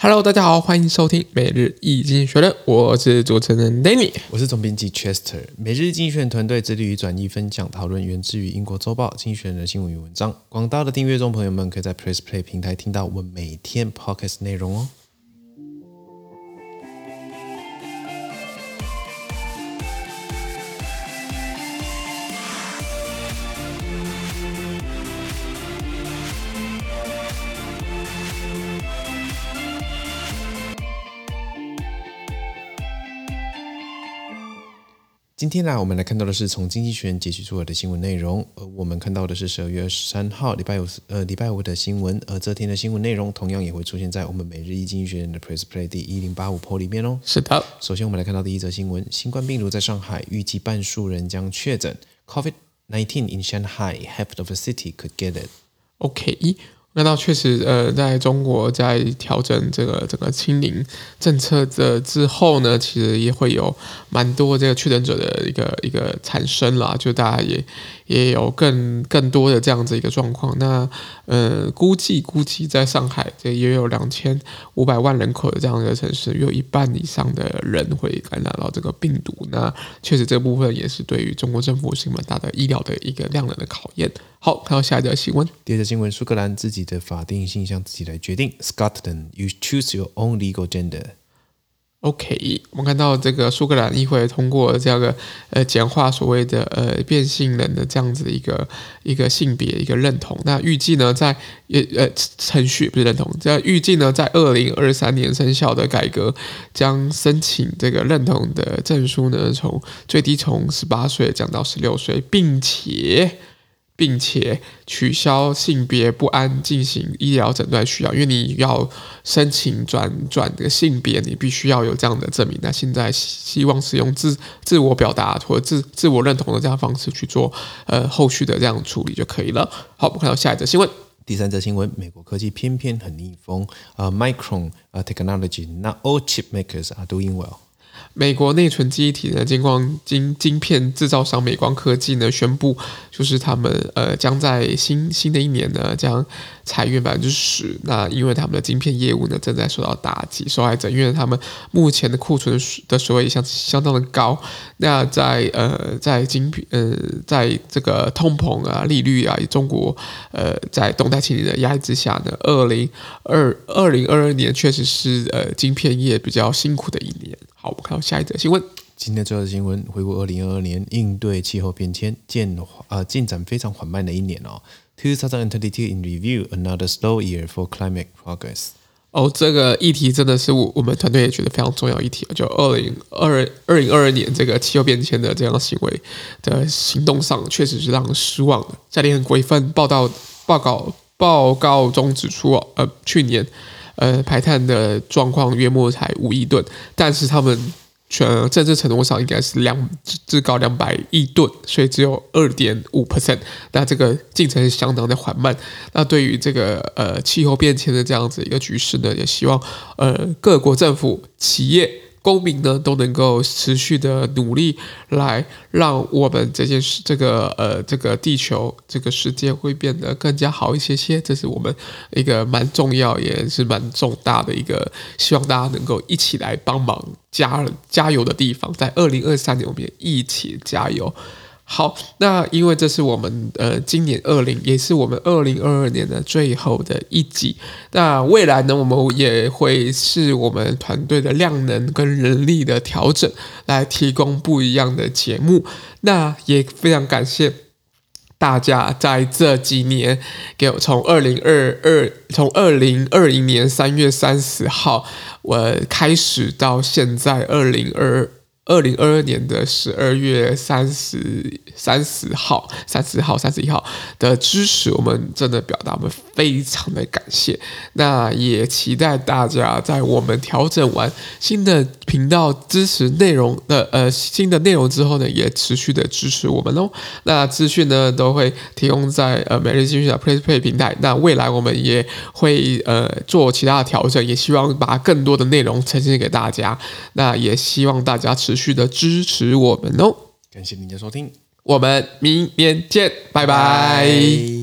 Hello，大家好，欢迎收听每日易经济学人，我是主持人 Danny，我是总编辑 Chester。每日经济学人团队致力于转译、分享、讨论源自于英国周报《经济学人》的新闻与文章。广大的订阅中朋友们，可以在 Press Play 平台听到我们每天 Podcast 内容哦。今天呢，我们来看到的是从经济学人截取出来的新闻内容。而我们看到的是十二月二十三号礼拜五，呃，礼拜五的新闻。而这天的新闻内容同样也会出现在我们每日一经济学人的 Press Play 第一零八五 po 里面哦。是的，首先我们来看到第一则新闻：新冠病毒在上海，预计半数人将确诊。COVID nineteen in Shanghai, half of the city could get it. OK。那到确实，呃，在中国在调整这个整个清零政策的之后呢，其实也会有蛮多这个确诊者的一个一个产生啦，就大家也也有更更多的这样子一个状况。那呃，估计估计在上海这也有两千五百万人口的这样一个城市，有一半以上的人会感染到这个病毒。那确实这部分也是对于中国政府是蛮大的医疗的一个量能的考验。好，看到下一条新闻。第二则新闻：苏格兰自己的法定性向自己来决定。Scotland, you choose your own legal gender. OK，我们看到这个苏格兰议会通过这样的呃简化所谓的呃变性人的这样子的一个一个性别一个认同。那预计呢，在呃呃程序不是认同，在预计呢，在二零二三年生效的改革将申请这个认同的证书呢，从最低从十八岁降到十六岁，并且。并且取消性别不安进行医疗诊断需要，因为你要申请转转的性别，你必须要有这样的证明。那现在希望使用自自我表达或自自我认同的这样方式去做呃后续的这样处理就可以了。好，我们看到下一则新闻。第三则新闻：美国科技偏偏很逆风。呃，Micron 呃 Technology，not all chip makers are doing well。美国内存记忆体的晶光晶晶片制造商美光科技呢，宣布，就是他们呃将在新新的一年呢将裁员百分之十。那因为他们的晶片业务呢正在受到打击，受害者因为他们目前的库存的水位相相当的高。那在呃在晶片呃在这个通膨啊利率啊中国呃在动态清理的压力之下呢，二零二二零二二年确实是呃晶片业比较辛苦的一年。好，我们看到下一则新闻。今天最后的新闻，回顾二零二二年应对气候变迁进呃进展非常缓慢的一年哦。Two thousand twenty two in review, another slow year for climate progress。哦，这个议题真的是我我们团队也觉得非常重要议题。就二零二二零二二年这个气候变迁的这样行为的行动上，确实是让人失望的。在联合国一份报道报告报告中指出，呃，去年。呃，排碳的状况约莫才五亿吨，但是他们全政治程度上应该是两至至高两百亿吨，所以只有二点五 percent，那这个进程相当的缓慢。那对于这个呃气候变迁的这样子一个局势呢，也希望呃各国政府、企业。公民呢都能够持续的努力，来让我们这件事、这个呃、这个地球、这个世界会变得更加好一些些。这是我们一个蛮重要也是蛮重大的一个，希望大家能够一起来帮忙加加油的地方。在二零二三年，我们也一起加油。好，那因为这是我们呃今年二零，也是我们二零二二年的最后的一集。那未来呢，我们也会是我们团队的量能跟人力的调整，来提供不一样的节目。那也非常感谢大家在这几年给我从二零二二从二零二零年三月三十号我开始到现在二零二二。零二二年的十二月三十三十号、三十号、三十一号的支持，我们真的表达我们非常的感谢。那也期待大家在我们调整完新的频道支持内容的呃新的内容之后呢，也持续的支持我们哦。那资讯呢都会提供在呃每日资讯的 PressPlay 平台。那未来我们也会呃做其他的调整，也希望把更多的内容呈现给大家。那也希望大家持。续的支持我们哦，感谢您的收听，我们明年见，拜拜。拜拜。